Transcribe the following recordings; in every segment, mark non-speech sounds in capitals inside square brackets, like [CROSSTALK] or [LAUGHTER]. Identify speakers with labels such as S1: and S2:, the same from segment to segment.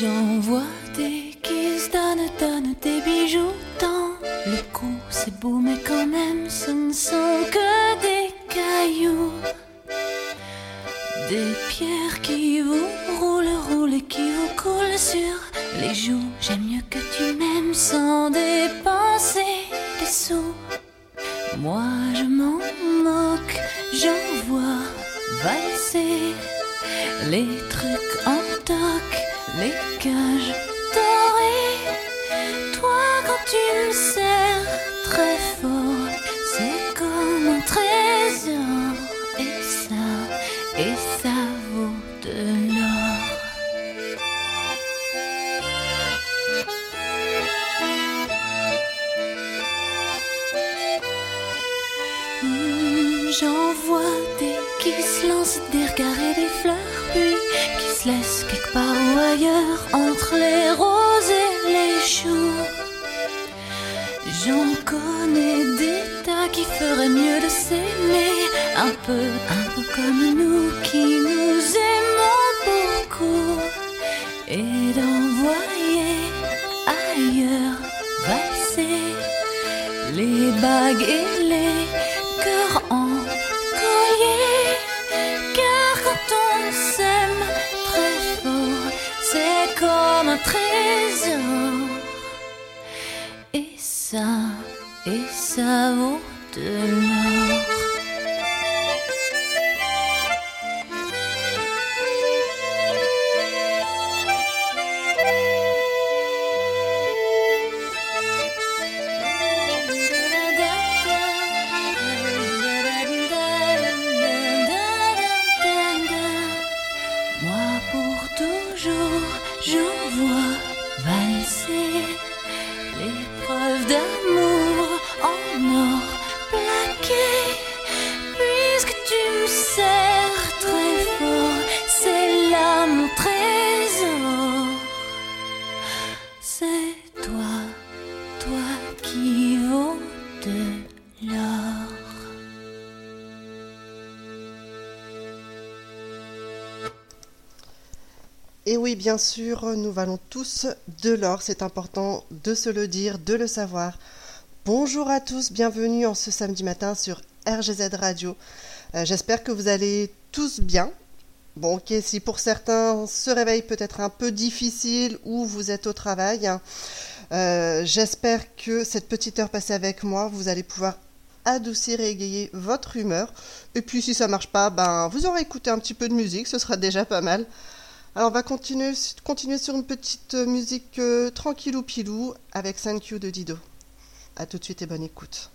S1: J'en vois des qui se donnent, donnent des bijoux dans le cou. C'est beau, mais quand même, ce ne sont que des cailloux. Des pierres qui
S2: bien sûr, nous valons tous de l'or, c'est important de se le dire, de le savoir. Bonjour à tous, bienvenue en ce samedi matin sur RGZ Radio. Euh, J'espère que vous allez tous bien. Bon, ok, si pour certains ce réveil peut être un peu difficile ou vous êtes au travail, hein, euh, j'espère que cette petite heure passée avec moi, vous allez pouvoir adoucir et égayer votre humeur. Et puis si ça marche pas, ben vous aurez écouté un petit peu de musique, ce sera déjà pas mal. Alors on va continuer, sur une petite euh, musique euh, tranquillou pilou avec Thank You de Dido. A tout de suite et bonne écoute.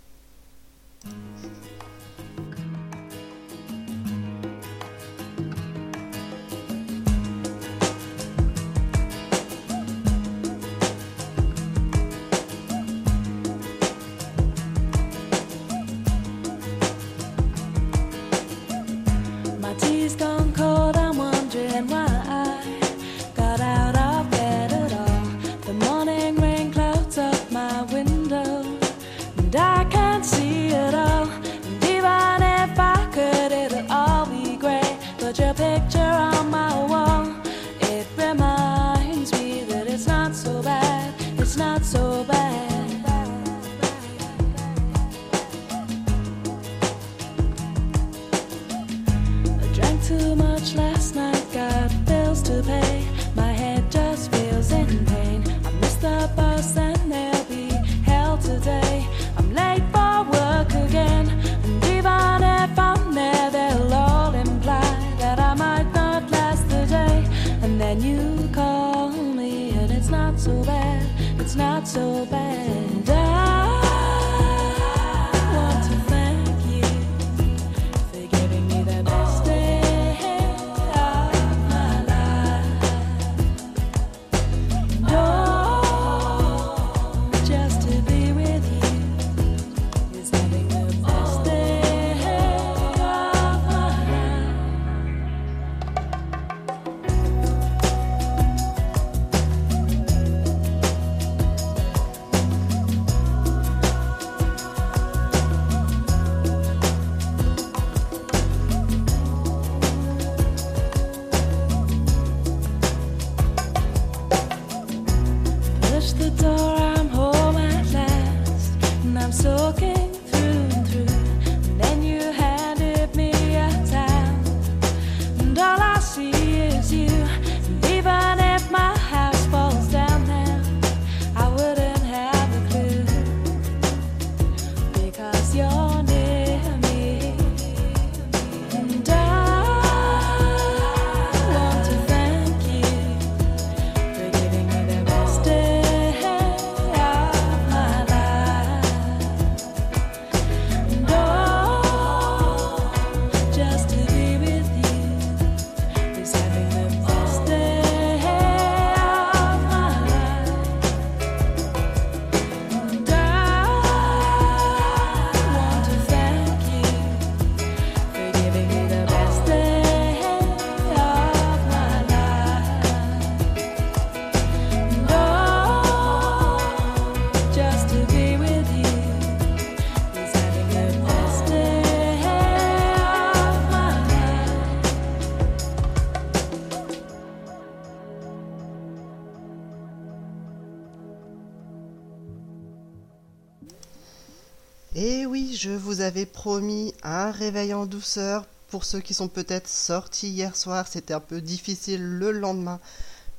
S2: avez promis un réveil en douceur. Pour ceux qui sont peut-être sortis hier soir, c'était un peu difficile le lendemain.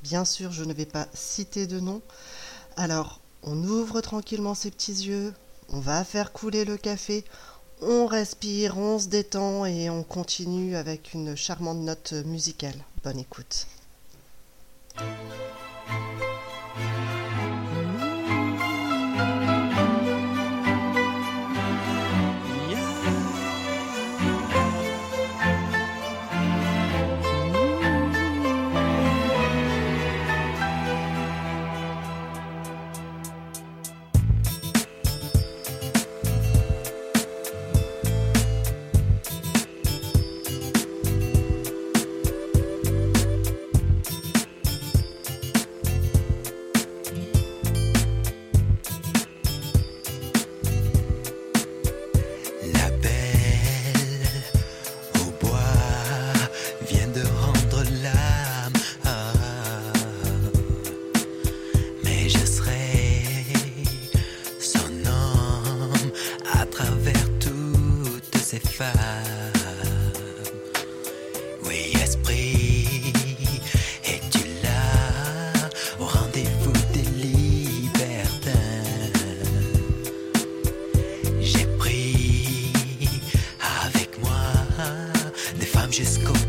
S2: Bien sûr, je ne vais pas citer de nom. Alors, on ouvre tranquillement ses petits yeux, on va faire couler le café, on respire, on se détend et on continue avec une charmante note musicale. Bonne écoute.
S3: I'm just skončí.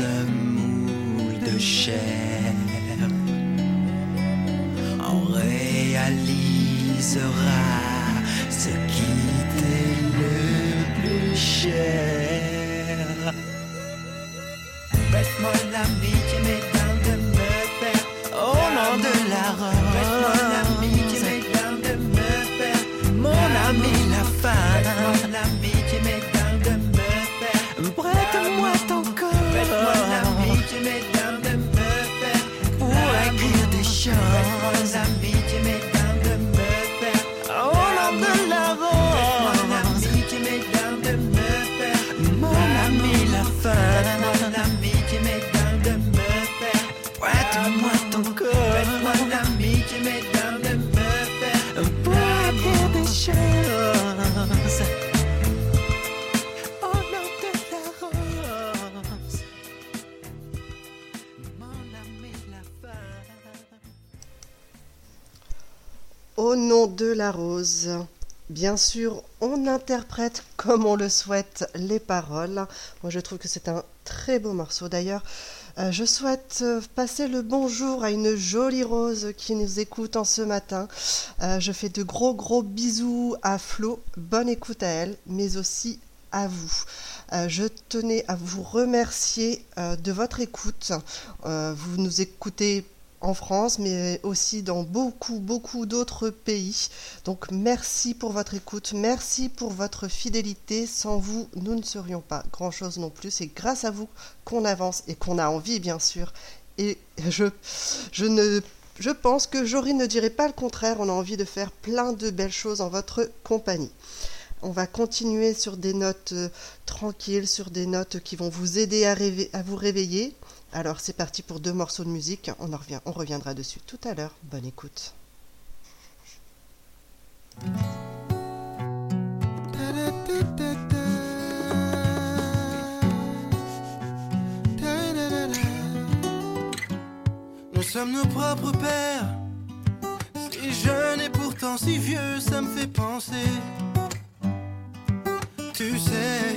S3: un moule de chair. On réalisera ce qui t'est le plus cher. la rose.
S2: Bien sûr, on interprète comme on le souhaite les paroles. Moi, je trouve que c'est un très beau morceau d'ailleurs. Euh, je souhaite euh, passer le bonjour à une jolie rose qui nous écoute en ce matin. Euh, je fais de gros gros bisous à Flo. Bonne écoute à elle, mais aussi à vous. Je tenais à vous remercier de votre écoute. Vous nous écoutez en France, mais aussi dans beaucoup, beaucoup d'autres pays. Donc merci pour votre écoute, merci pour votre fidélité. Sans vous, nous ne serions pas grand-chose non plus. C'est grâce à vous qu'on avance et qu'on a envie, bien sûr. Et je, ne... Je pense que Jory ne dirait pas le contraire, on a envie de faire plein de belles choses en votre compagnie. On va continuer sur des notes euh, tranquilles, sur des notes qui vont vous aider à, à vous réveiller. Alors c'est parti pour deux morceaux de musique, on, en revient, on reviendra dessus tout à l'heure. Bonne écoute.
S4: Nous sommes nos propres pères. Si jeune et pourtant si vieux, ça me fait penser. Tu sais,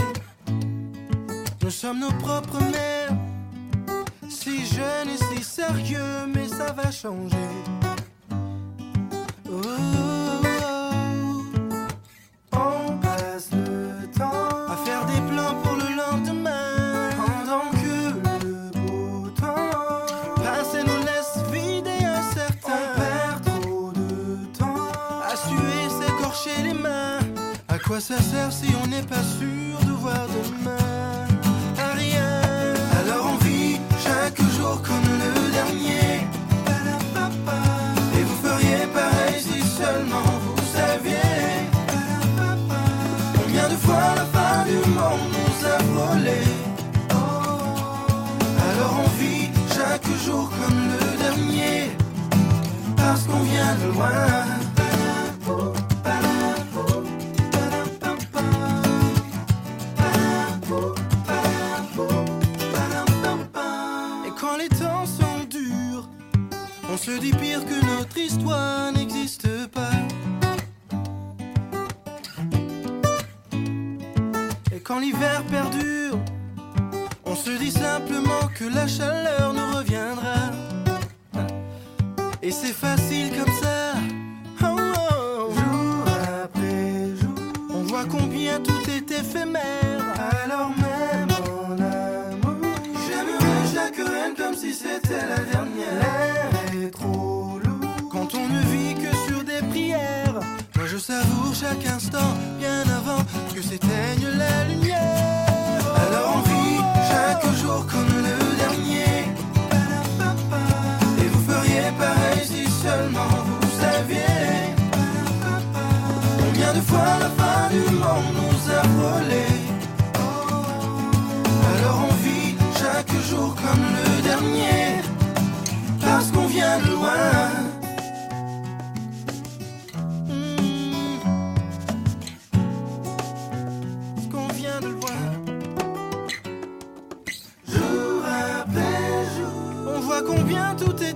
S4: nous sommes nos propres mères. Si jeune et si sérieux, mais ça va changer. Oh, oh, oh. On passe le temps à faire des plans pour le lendemain. Pendant que le beau temps passer nous laisse vides et incertains. On perd trop de temps à suer, s'écorcher les mains. À quoi ça sert si on n'est pas sûr de voir demain? Jour comme le dernier Parce qu'on vient de loin. Et quand les temps sont durs On se dit pire que notre histoire n'existe pas. Et quand l'hiver perdure, on se dit simplement que la chaleur reviendra. Et c'est facile comme ça. Oh, oh. Jour après jour, on voit combien tout est éphémère. Alors même en amour, j'aimerais chaque reine comme si c'était la dernière. L'air est trop lourd quand on ne vit que sur des prières. Moi je savoure chaque instant bien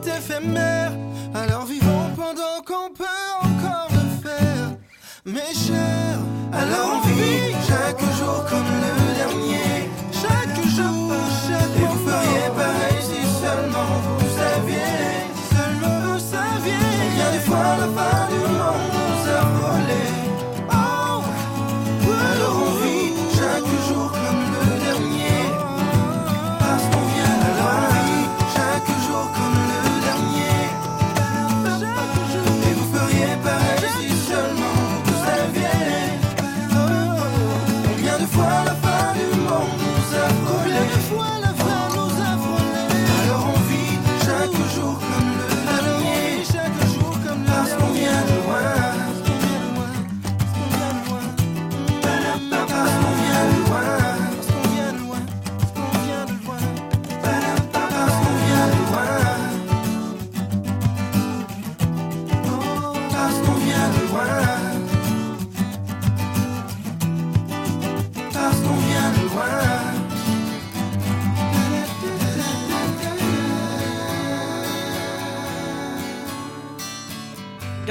S4: combien tout est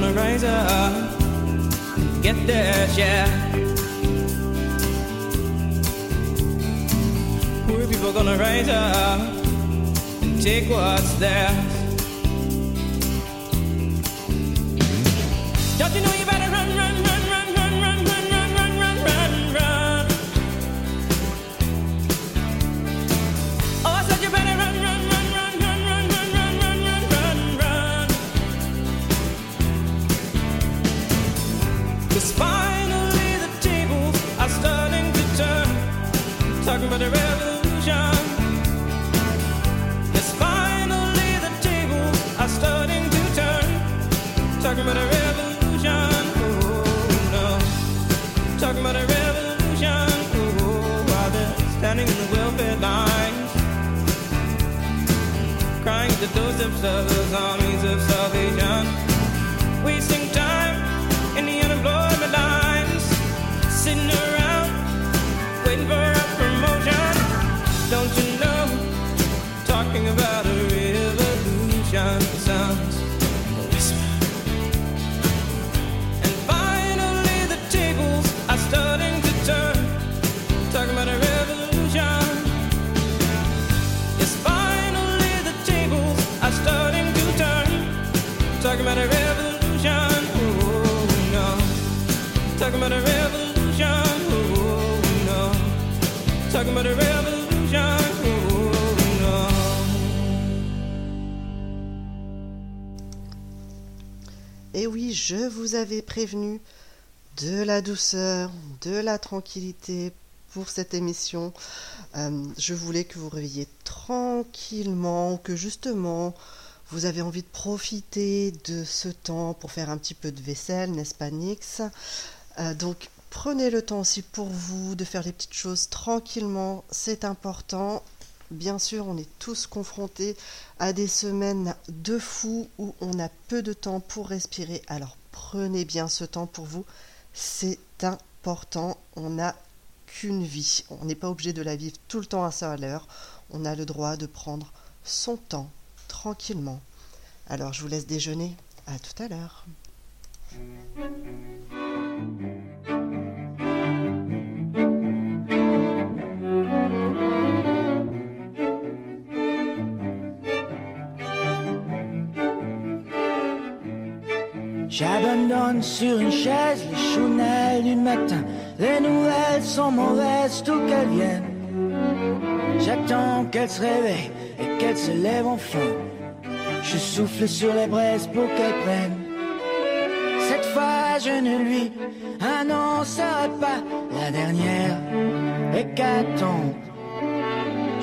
S5: gonna rise up, get their share. Poor people gonna rise up and take what's theirs. Don't you know the to those themselves, armies of salvation. Revolution. Oh. Oh.
S2: Et oui, je vous avais prévenu de la douceur, de la tranquillité pour cette émission. Euh, je voulais que vous réveilliez tranquillement, que justement vous avez envie de profiter de ce temps pour faire un petit peu de vaisselle, n'est-ce pas Nix? Euh, Donc prenez le temps aussi pour vous de faire les petites choses tranquillement, c'est important. Bien sûr, on est tous confrontés à des semaines de fou où on a peu de temps pour respirer. Alors prenez bien ce temps pour vous, c'est important. On n'a qu'une vie, on n'est pas obligé de la vivre tout le temps à sa l'heure. On a le droit de prendre son temps tranquillement. Alors je vous laisse déjeuner. À tout à l'heure.
S6: J'abandonne sur une chaise les chounelles du matin. Les nouvelles sont mauvaises, tout qu'elles viennent. J'attends qu'elle se réveille et qu'elle se lève enfin. Je souffle sur les braises pour qu'elle prenne. Cette fois, je ne lui annoncerai pas la dernière hécatombe.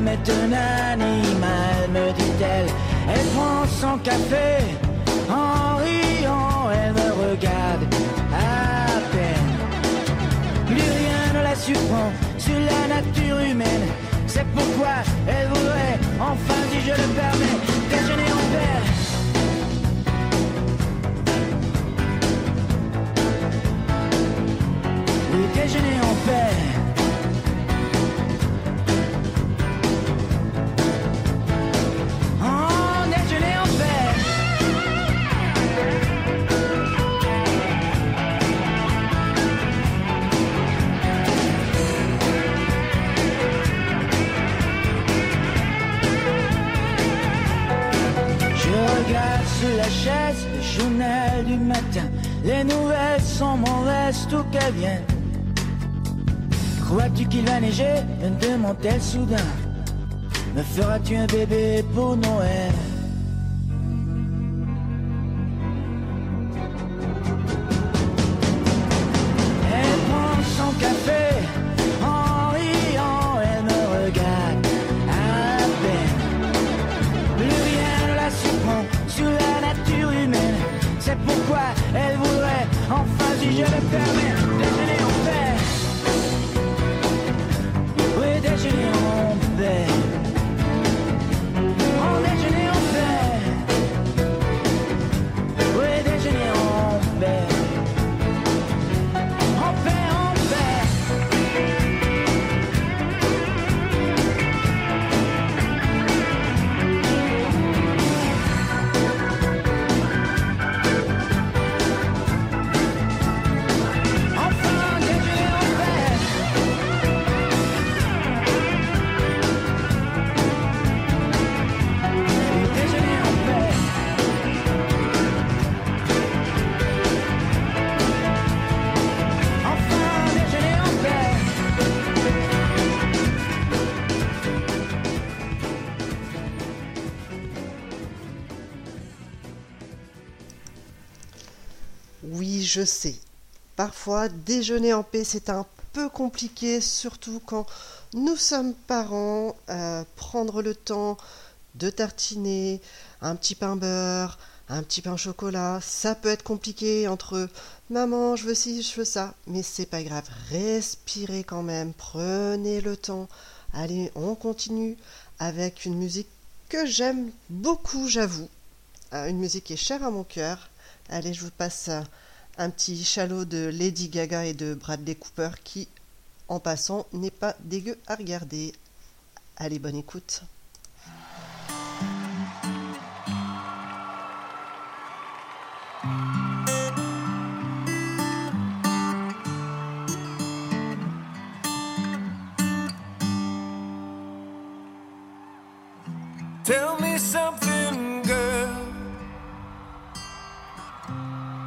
S6: L'homme est un animal, me dit-elle. Elle prend son café en riant, elle me regarde à peine. Plus rien ne la surprend sur la nature humaine. C'est pourquoi elle voudrait, enfin si je le permets, déjeuner en paix. Oui, déjeuner en paix. La chaise le journal du matin. Les nouvelles sont mauvaises, tout qu'elles viennent. Crois-tu qu'il va neiger? Me demande-t-elle soudain. Me feras-tu un bébé pour Noël? Je
S2: sais. Parfois, déjeuner en paix, c'est un peu compliqué, surtout quand nous sommes parents. euh, prendre le temps de tartiner un petit pain beurre, un petit pain chocolat, ça peut être compliqué entre maman, je veux ci, je veux ça, mais c'est pas grave. Respirez quand même, prenez le temps. Allez, on continue avec une musique que j'aime beaucoup, j'avoue. Euh, Une musique qui est chère à mon cœur. Allez, je vous passe un petit chalot de Lady Gaga et de Bradley Cooper qui, en passant, n'est pas dégueu à regarder. Allez, bonne écoute.
S7: Tell me something, girl.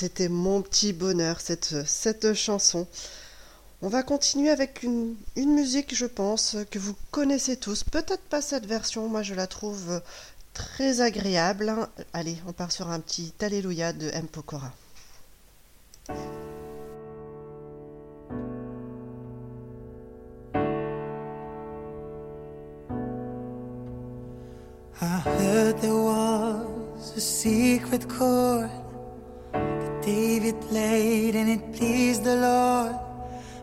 S2: c'était mon petit bonheur, cette, chanson. On va continuer avec une, musique, je pense, que vous connaissez tous. Peut-être pas cette version, moi je la trouve très agréable. Allez, on part sur un petit Alléluia de M. Pokora.
S3: I heard there was a secret David played and it pleased the Lord.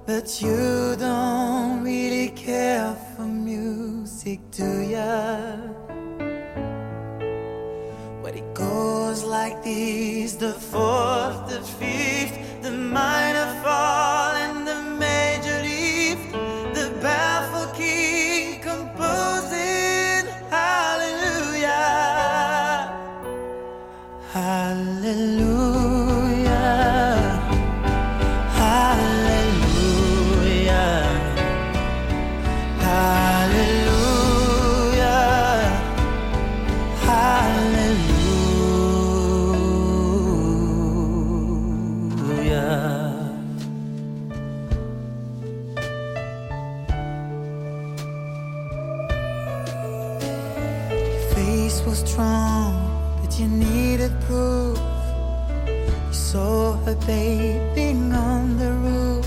S3: But you don't really care for music, do ya? But it goes like this the fourth, the fifth, the minor fall, and the major lift. The baffled king composing hallelujah. Hallelujah. Her bathing on the roof,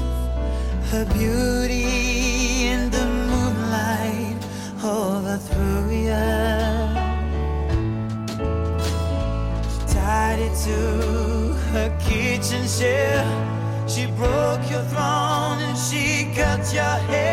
S3: her beauty in the moonlight overthrew. She tied it to her kitchen chair. She broke your throne and she cut your hair.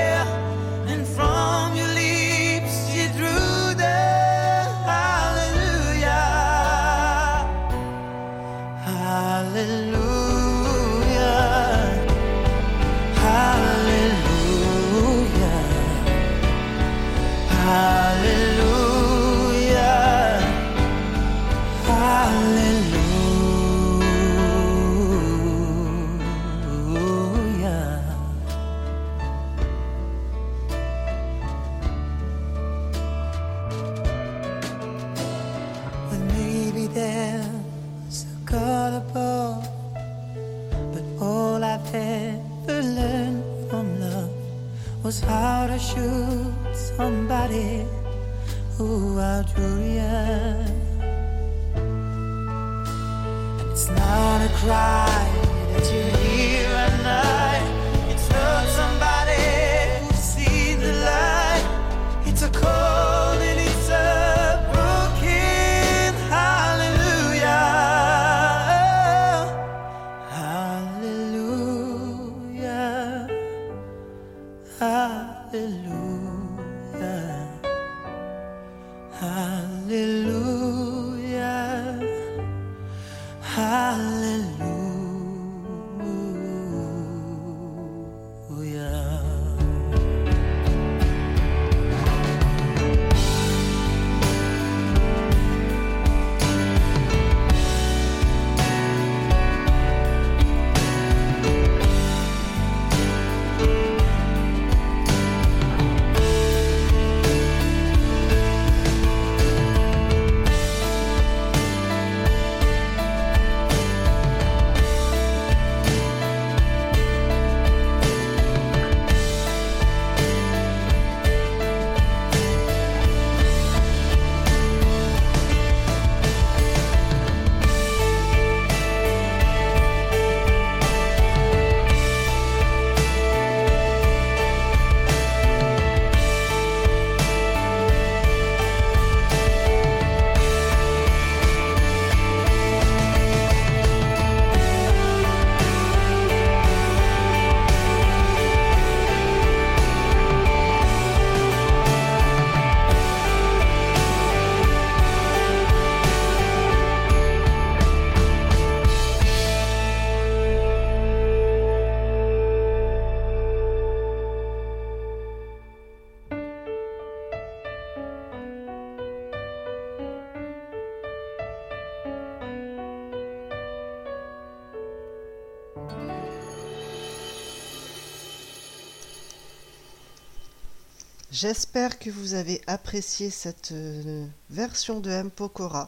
S2: J'espère que vous avez apprécié cette euh, version de M. Pokora.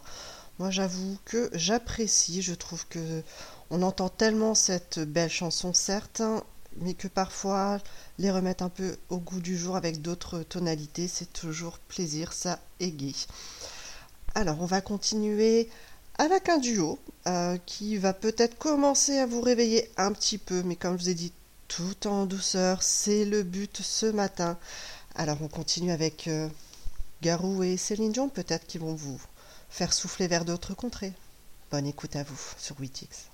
S2: Moi, j'avoue que j'apprécie. Je trouve que on entend tellement cette belle chanson, certes, hein, mais que parfois les remettre un peu au goût du jour avec d'autres tonalités, c'est toujours plaisir, ça égaye. Alors, on va continuer avec un duo euh, qui va peut-être commencer à vous réveiller un petit peu, mais comme je vous ai dit, tout en douceur, c'est le but ce matin. Alors, on continue avec euh, Garou et Céline Dion, peut-être qui vont vous faire souffler vers d'autres contrées. Bonne écoute à vous sur 8X.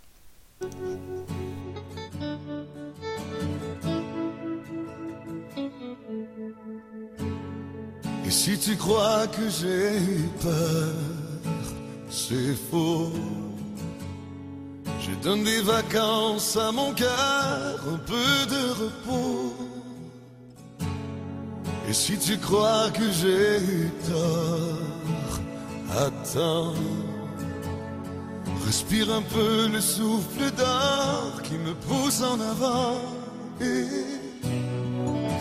S8: Et si tu crois que j'ai eu peur, c'est faux. Je donne des vacances à mon cœur, un peu de repos. Et si tu crois que j'ai eu tort, attends. Respire un peu le souffle d'or qui me pousse en avant. Et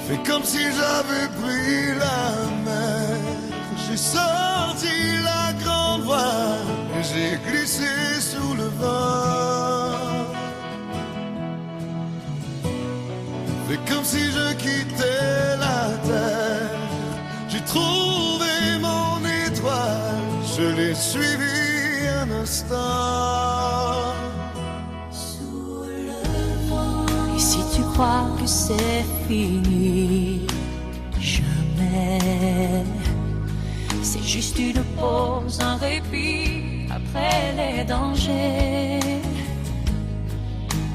S8: fais comme si j'avais pris la mer. J'ai sorti la grande voile et j'ai glissé sous le vent. Fais comme si je quittais trouvé mon étoile, je l'ai suivi un instant.
S1: Et si tu crois que c'est fini, jamais. C'est juste une pause, un répit après les dangers.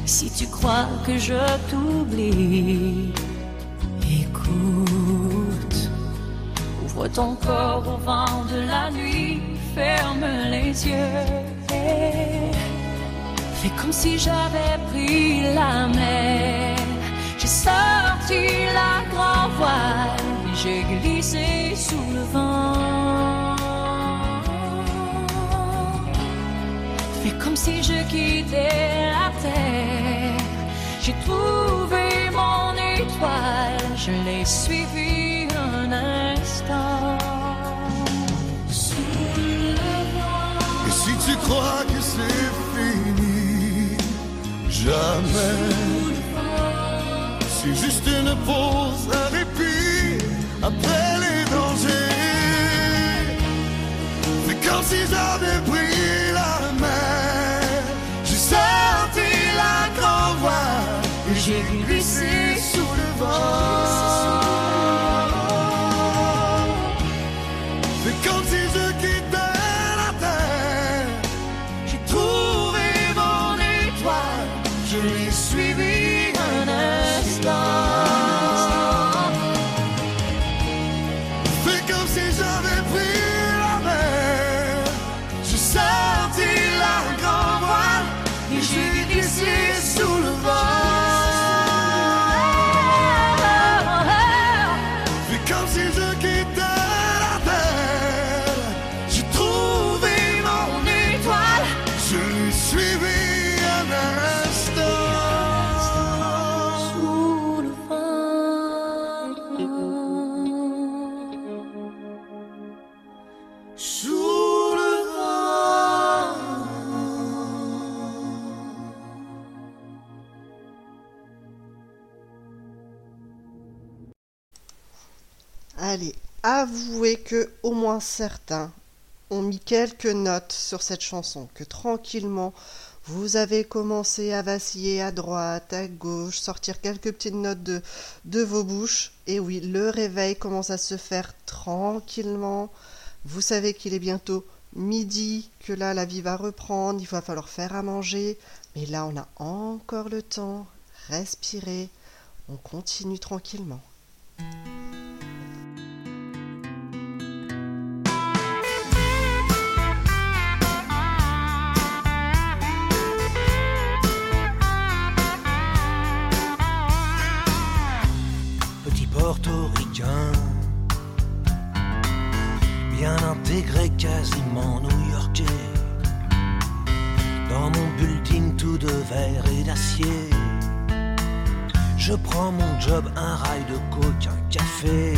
S1: Si tu crois que je t'oublie, écoute. Ton corps au vent de la nuit, ferme les yeux. et Fais comme si j'avais pris la mer. J'ai sorti la grand voile et j'ai glissé sous le vent. Fais comme si je quittais la terre. J'ai trouvé mon étoile, je l'ai suivi
S8: Et si tu crois que c'est fini, jamais. C'est juste une pause, un répit après les dangers. C'est comme si j'avais pris
S2: moins certains ont mis quelques notes sur cette chanson, que tranquillement vous avez commencé à vaciller à droite, à gauche, sortir quelques petites notes de, de vos bouches. Et oui, le réveil commence à se faire tranquillement. Vous savez qu'il est bientôt midi, que là la vie va reprendre, il va falloir faire à manger. Mais là on a encore le temps. Respirez, on continue tranquillement.
S9: Portoricain, bien intégré, quasiment new-yorkais. Dans mon building tout de verre et d'acier, je prends mon job, un rail de coke, un café.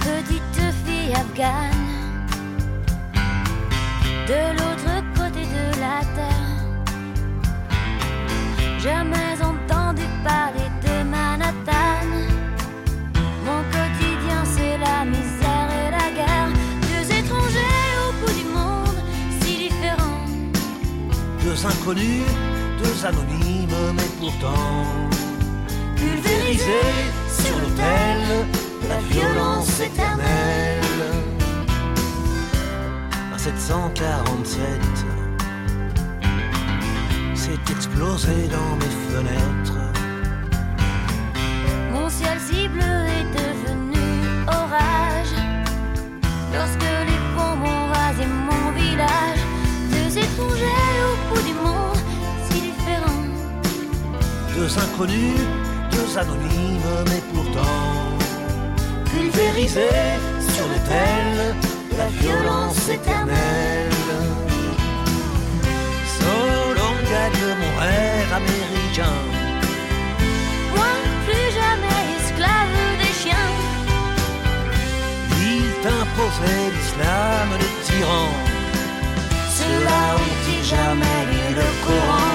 S10: Petite fille afghane
S11: de l'autre deux
S9: anonymes, mais pourtant pulvérisés sur l'autel de la violence éternelle. À 747, c'est explosé dans mes fenêtres.
S11: Mon ciel si bleu est devenu orage. Lorsque les bombes ont rasé mon village, Deux
S9: inconnus, deux anonymes, mais pourtant pulvérisés sur l'autel de la violence éternelle. Solon gagne mon rêve américain.
S11: Moi, plus jamais esclave des chiens.
S9: Il t'imposait l'islam de tyran. Ceux-là ont-ils jamais lu le Coran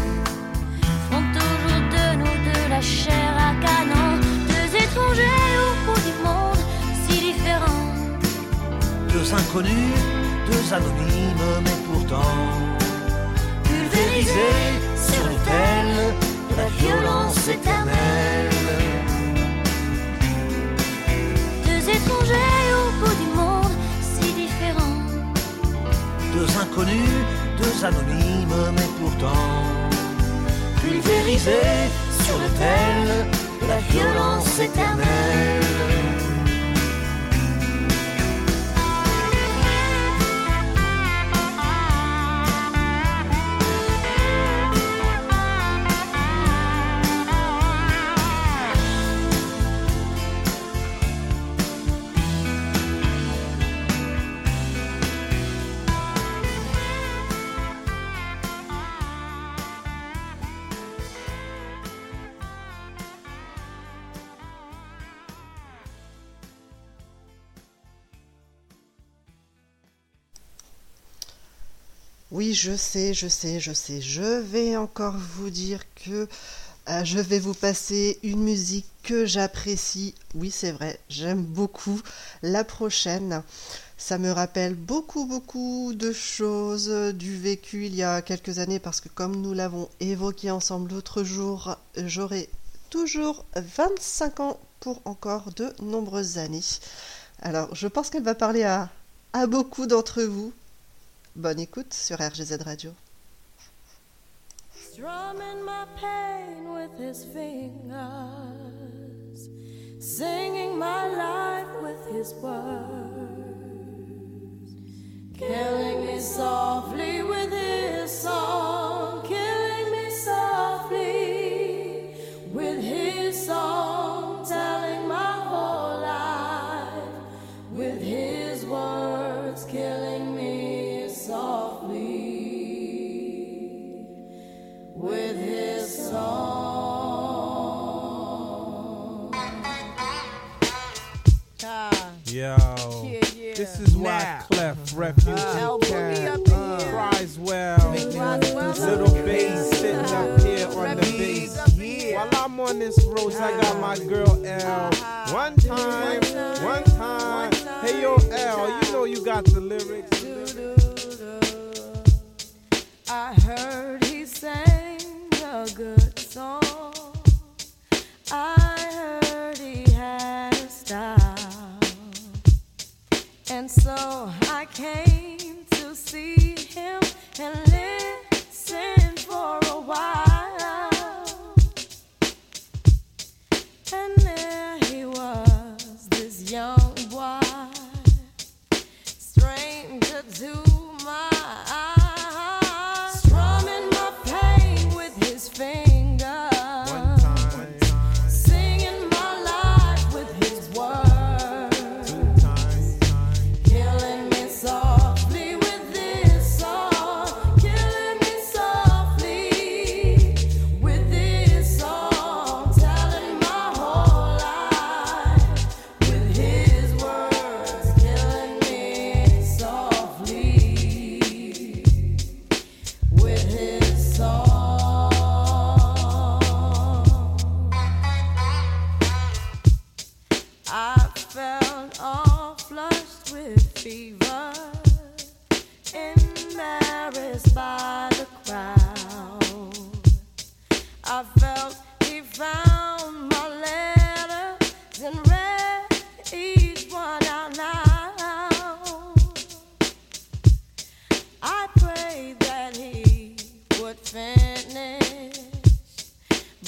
S11: la chair à canon. Deux étrangers au bout du monde, si différents.
S9: Deux inconnus, deux anonymes, mais pourtant pulvérisés sur l'autel de la violence éternelle.
S11: Deux étrangers au bout du monde, si différents.
S9: Deux inconnus, deux anonymes, mais pourtant pulvérisés sur l'autel de la violence éternelle.
S2: Je sais, je sais, je sais. Je vais encore vous dire que euh, je vais vous passer une musique que j'apprécie. Oui, c'est vrai, j'aime beaucoup. La prochaine, ça me rappelle beaucoup, beaucoup de choses du vécu il y a quelques années parce que comme nous l'avons évoqué ensemble l'autre jour, j'aurai toujours 25 ans pour encore de nombreuses années. Alors, je pense qu'elle va parler à, à beaucoup d'entre vous. Bonne écoute sur RGZ Radio.
S12: Strumming my pain with his fingers, singing my life with his words, killing me softly with his song, softly with his song.
S10: Yo,
S12: Yeah, yeah.
S10: this is why. Clef Refugee
S12: Uh,
S10: Cat
S12: boogie up here.
S10: cries well. Little bass sitting up here on the bass. While I'm on this road, I got my girl L. One time, one time. Hey yo, L, you know you got the lyrics.
S12: I heard he sang a good song. I heard he had a style. And so I came to see him and listen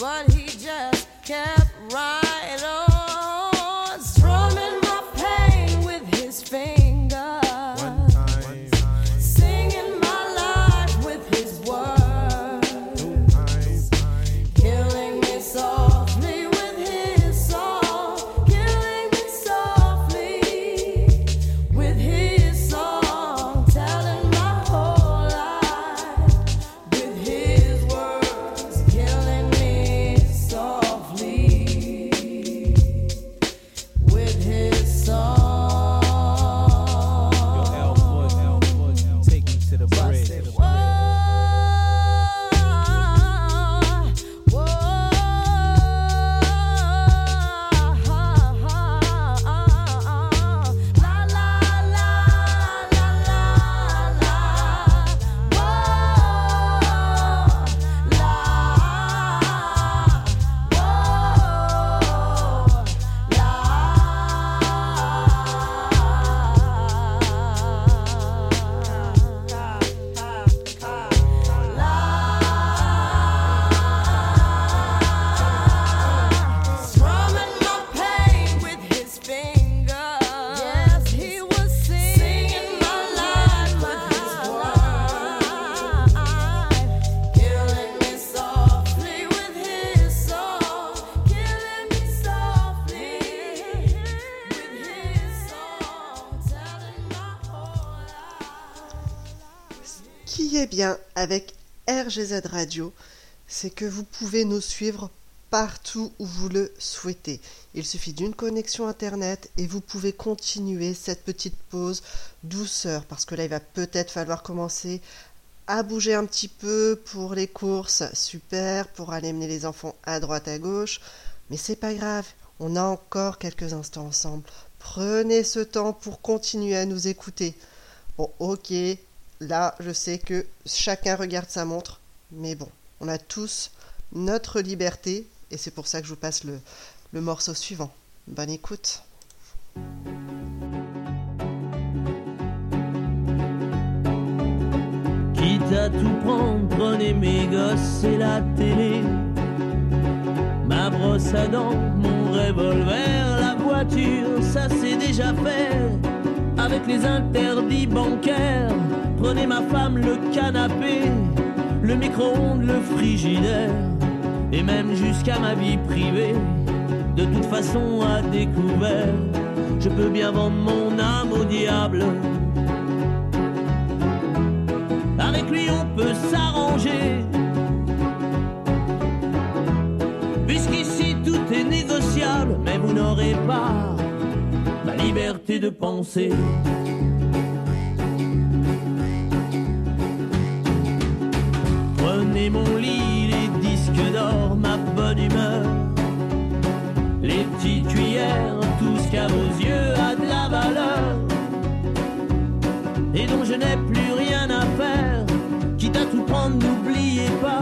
S12: but he just kept right
S2: avec RGZ Radio, c'est que vous pouvez nous suivre partout où vous le souhaitez. Il suffit d'une connexion Internet et vous pouvez continuer cette petite pause douceur parce que là il va peut-être falloir commencer à bouger un petit peu pour les courses, super, pour aller mener les enfants à droite à gauche, mais c'est pas grave, on a encore quelques instants ensemble. Prenez ce temps pour continuer à nous écouter. Bon, ok, là je sais que chacun regarde sa montre, mais bon, on a tous notre liberté et c'est pour ça que je vous passe le, le morceau suivant. Bonne écoute.
S3: Quitte à tout prendre, prenez mes gosses et la télé. Ma brosse à dents, mon revolver, la voiture, ça c'est déjà fait. Avec les interdits bancaires, prenez ma femme, le canapé, le micro-ondes, le frigidaire, et même jusqu'à ma vie privée. De toute façon, à découvert, je peux bien vendre mon âme au diable. Avec lui on peut s'arranger. Puisqu'ici tout est négociable, mais vous n'aurez pas ma liberté de penser. Prenez mon lit, les disques d'or, ma bonne humeur. Les petites cuillères, tout ce qu'à vos yeux a de la valeur et dont je n'ai plus rien à faire. Quitte à tout prendre, n'oubliez pas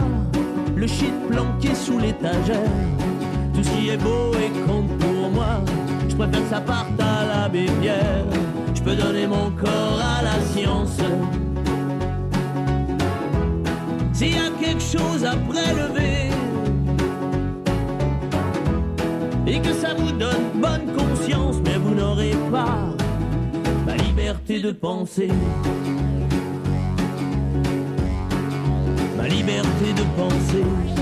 S3: le shit planqué sous l'étagère. Tout ce qui est beau et compte pour moi, je préfère que ça parte à la Pierre. Je peux donner mon corps à la science. S'il y a quelque chose à prélever et que ça vous donne bonne conscience, mais vous n'aurez pas ma liberté de penser. Ma liberté de penser.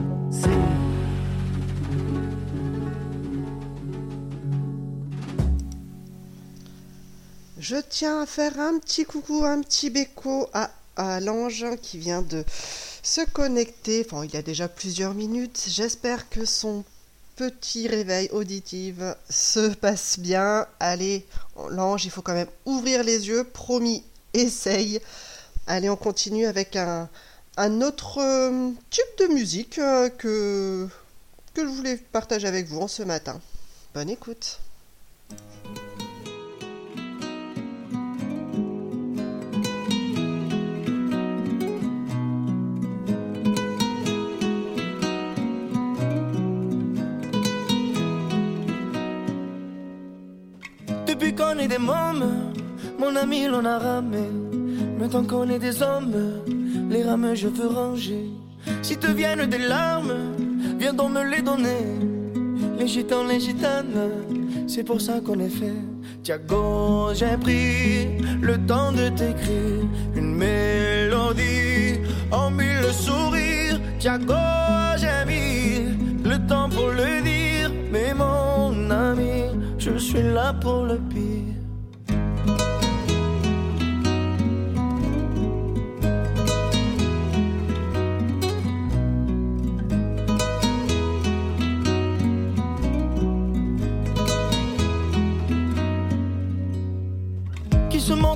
S2: Je tiens à faire un petit coucou, un petit béco à, l'ange qui vient de se connecter. Enfin, il y a déjà plusieurs minutes. J'espère que son petit réveil auditif se passe bien. Allez, l'ange, il faut quand même ouvrir les yeux. Promis, essaye. Allez, on continue avec un, un autre euh, type de musique euh, que, que je voulais partager avec vous en ce matin. Bonne écoute.
S4: Des mômes, mon ami l'on a ramé. Maintenant qu'on est des hommes, les rames je veux ranger. Si te viennent des larmes, viens donc me les donner. Les gitans, les gitanes, c'est pour ça qu'on est fait. Tiago, j'ai pris le temps de t'écrire une mélodie en mille sourires. Tiago, j'ai mis le temps pour le dire, mais mon ami, je suis là pour le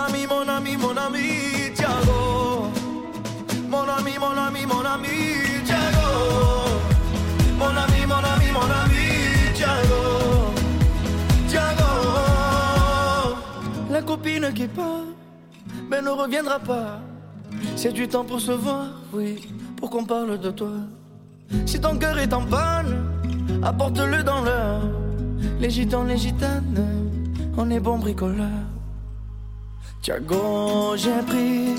S4: Mon ami, mon ami, mon ami, Tiago. Mon ami, mon ami, mon ami, Tiago. Mon ami, mon ami, mon ami, Tiago. Tiago. La copine qui part, mais ne reviendra pas. C'est du temps pour se voir, oui, pour qu'on parle de toi. Si ton cœur est en panne, apporte-le dans l'heure. Les gitans, les gitanes, on est bons bricoleurs. Tiago, j'ai pris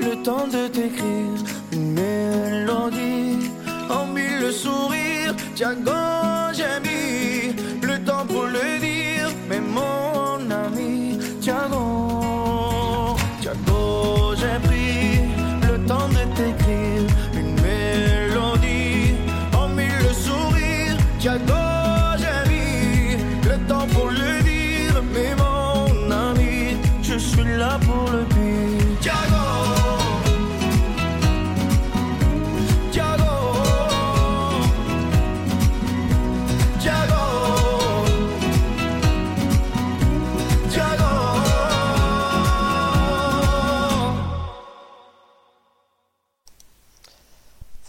S4: le temps de t'écrire une mélodie en mille sourires. Tiago,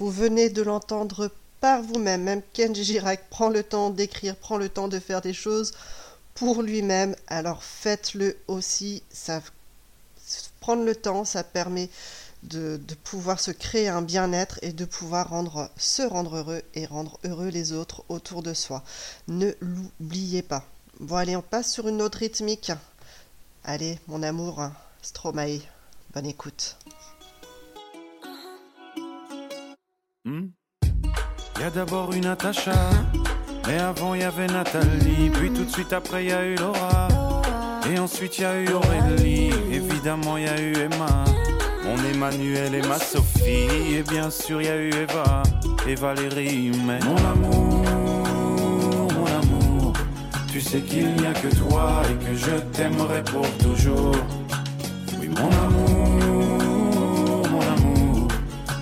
S2: Vous venez de l'entendre par vous-même. Même Kenji Girac prend le temps d'écrire, prend le temps de faire des choses pour lui-même. Alors faites-le aussi. Ça, prendre le temps, ça permet de, pouvoir se créer un bien-être et de pouvoir rendre, se rendre heureux et rendre heureux les autres autour de soi. Ne l'oubliez pas. Bon, allez, on passe sur une autre rythmique. Allez, mon amour, hein, Stromae. Bonne écoute.
S13: Hmm? Y a d'abord eu Natacha, mais avant y avait Nathalie, puis tout de suite après y a eu Laura, et ensuite y a eu Aurélie, évidemment y a eu Emma, mon Emmanuel et ma Sophie, et bien sûr y a eu Eva et Valérie, mais mon amour, mon amour, Tu sais qu'il n'y a que toi et que je t'aimerai pour toujours. Oui, mon amour.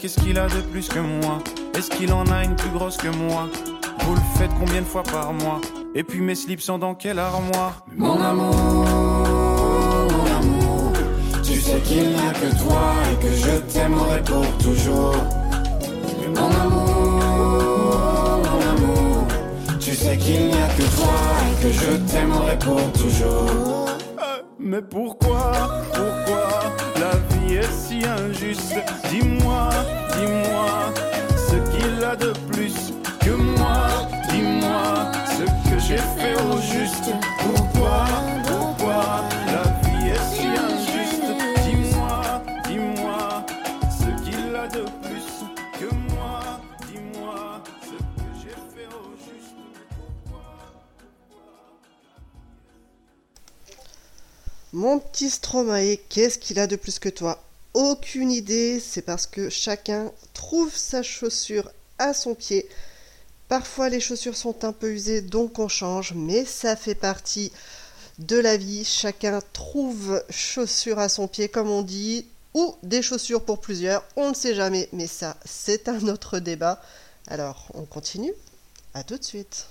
S13: Qu'est-ce qu'il a de plus que moi? Est-ce qu'il en a une plus grosse que moi? Vous le faites combien de fois par mois? Et puis mes slips sont dans quelle armoire?
S1: Mon amour, mon amour, tu sais qu'il n'y a que toi et que je t'aimerai pour toujours. Mon amour, mon amour, tu sais qu'il n'y a que toi et que je t'aimerai pour toujours.
S13: Mais pourquoi, pourquoi la vie est si injuste? Dis-moi, dis-moi ce qu'il a de plus que moi. Dis-moi ce que j'ai fait au juste. Pourquoi, pourquoi la vie est si injuste? Dis-moi, dis-moi ce qu'il a de plus que moi. Dis-moi ce que j'ai fait au juste.
S2: Mon petit Stromae, qu'est-ce qu'il a de plus que toi? Aucune idée, c'est parce que chacun trouve sa chaussure à son pied. Parfois les chaussures sont un peu usées, donc on change, mais ça fait partie de la vie. Chacun trouve chaussure à son pied, comme on dit, ou des chaussures pour plusieurs, on ne sait jamais, mais ça, c'est un autre débat. Alors, on continue À tout de suite.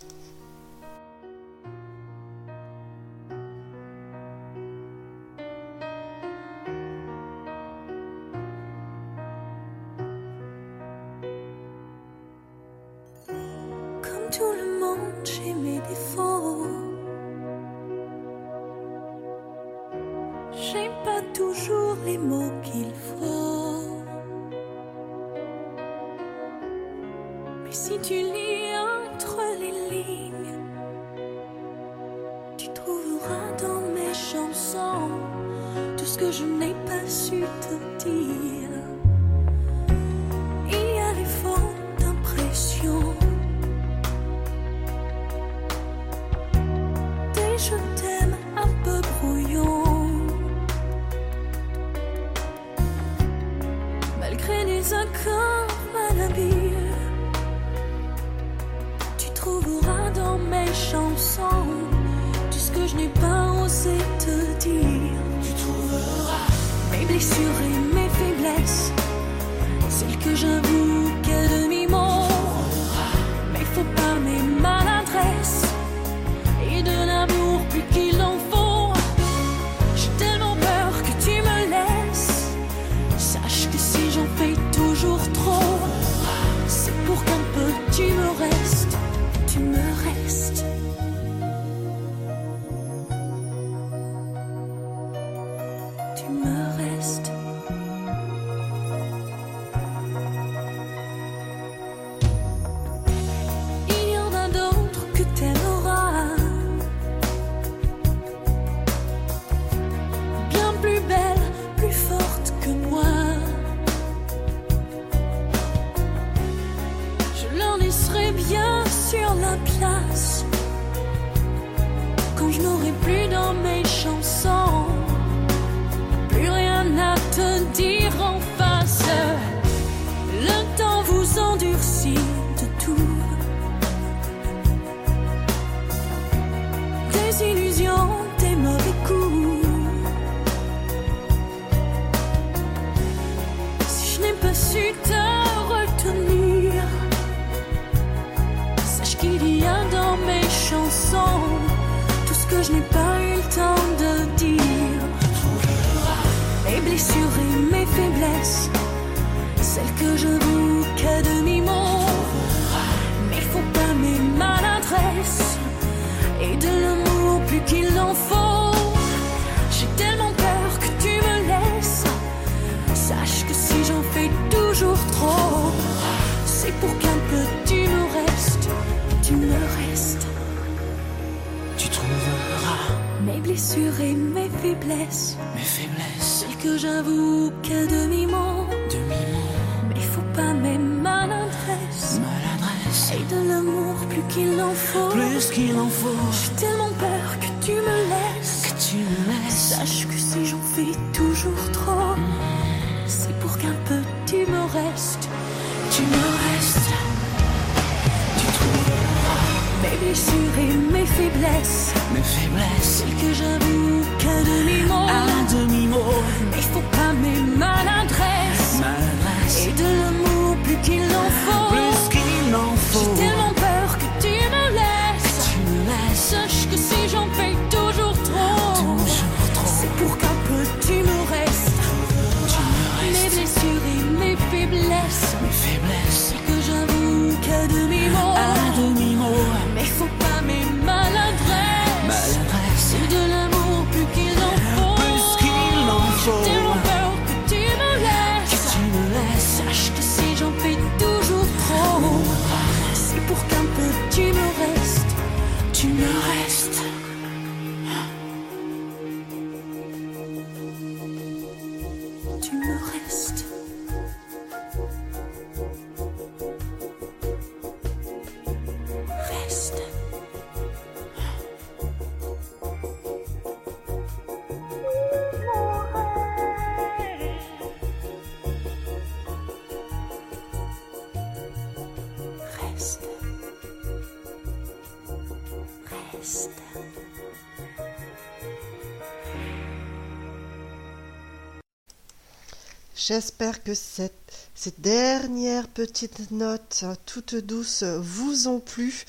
S2: J'espère que cette, ces dernières petites notes toutes douces vous ont plu.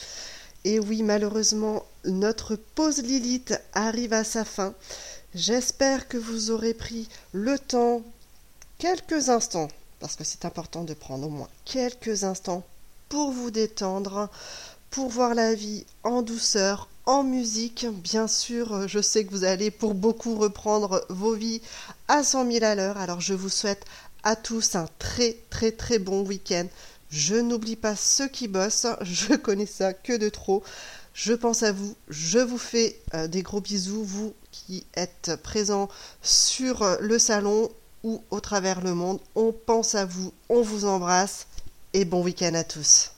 S2: Et oui, malheureusement, notre pause Lilith arrive à sa fin. J'espère que vous aurez pris le temps, quelques instants, parce que c'est important de prendre au moins quelques instants pour vous détendre, pour voir la vie en douceur, en musique. Bien sûr, euh, je sais que vous allez pour beaucoup reprendre vos vies à 100 000 à l'heure. Alors je vous souhaite à tous un très très très bon week-end. Je n'oublie pas ceux qui bossent, [LAUGHS] je connais ça que de trop. Je pense à vous, je vous fais euh, des gros bisous, vous qui êtes présents sur euh, le salon ou au travers le monde. On pense à vous, on vous embrasse et bon week-end à tous.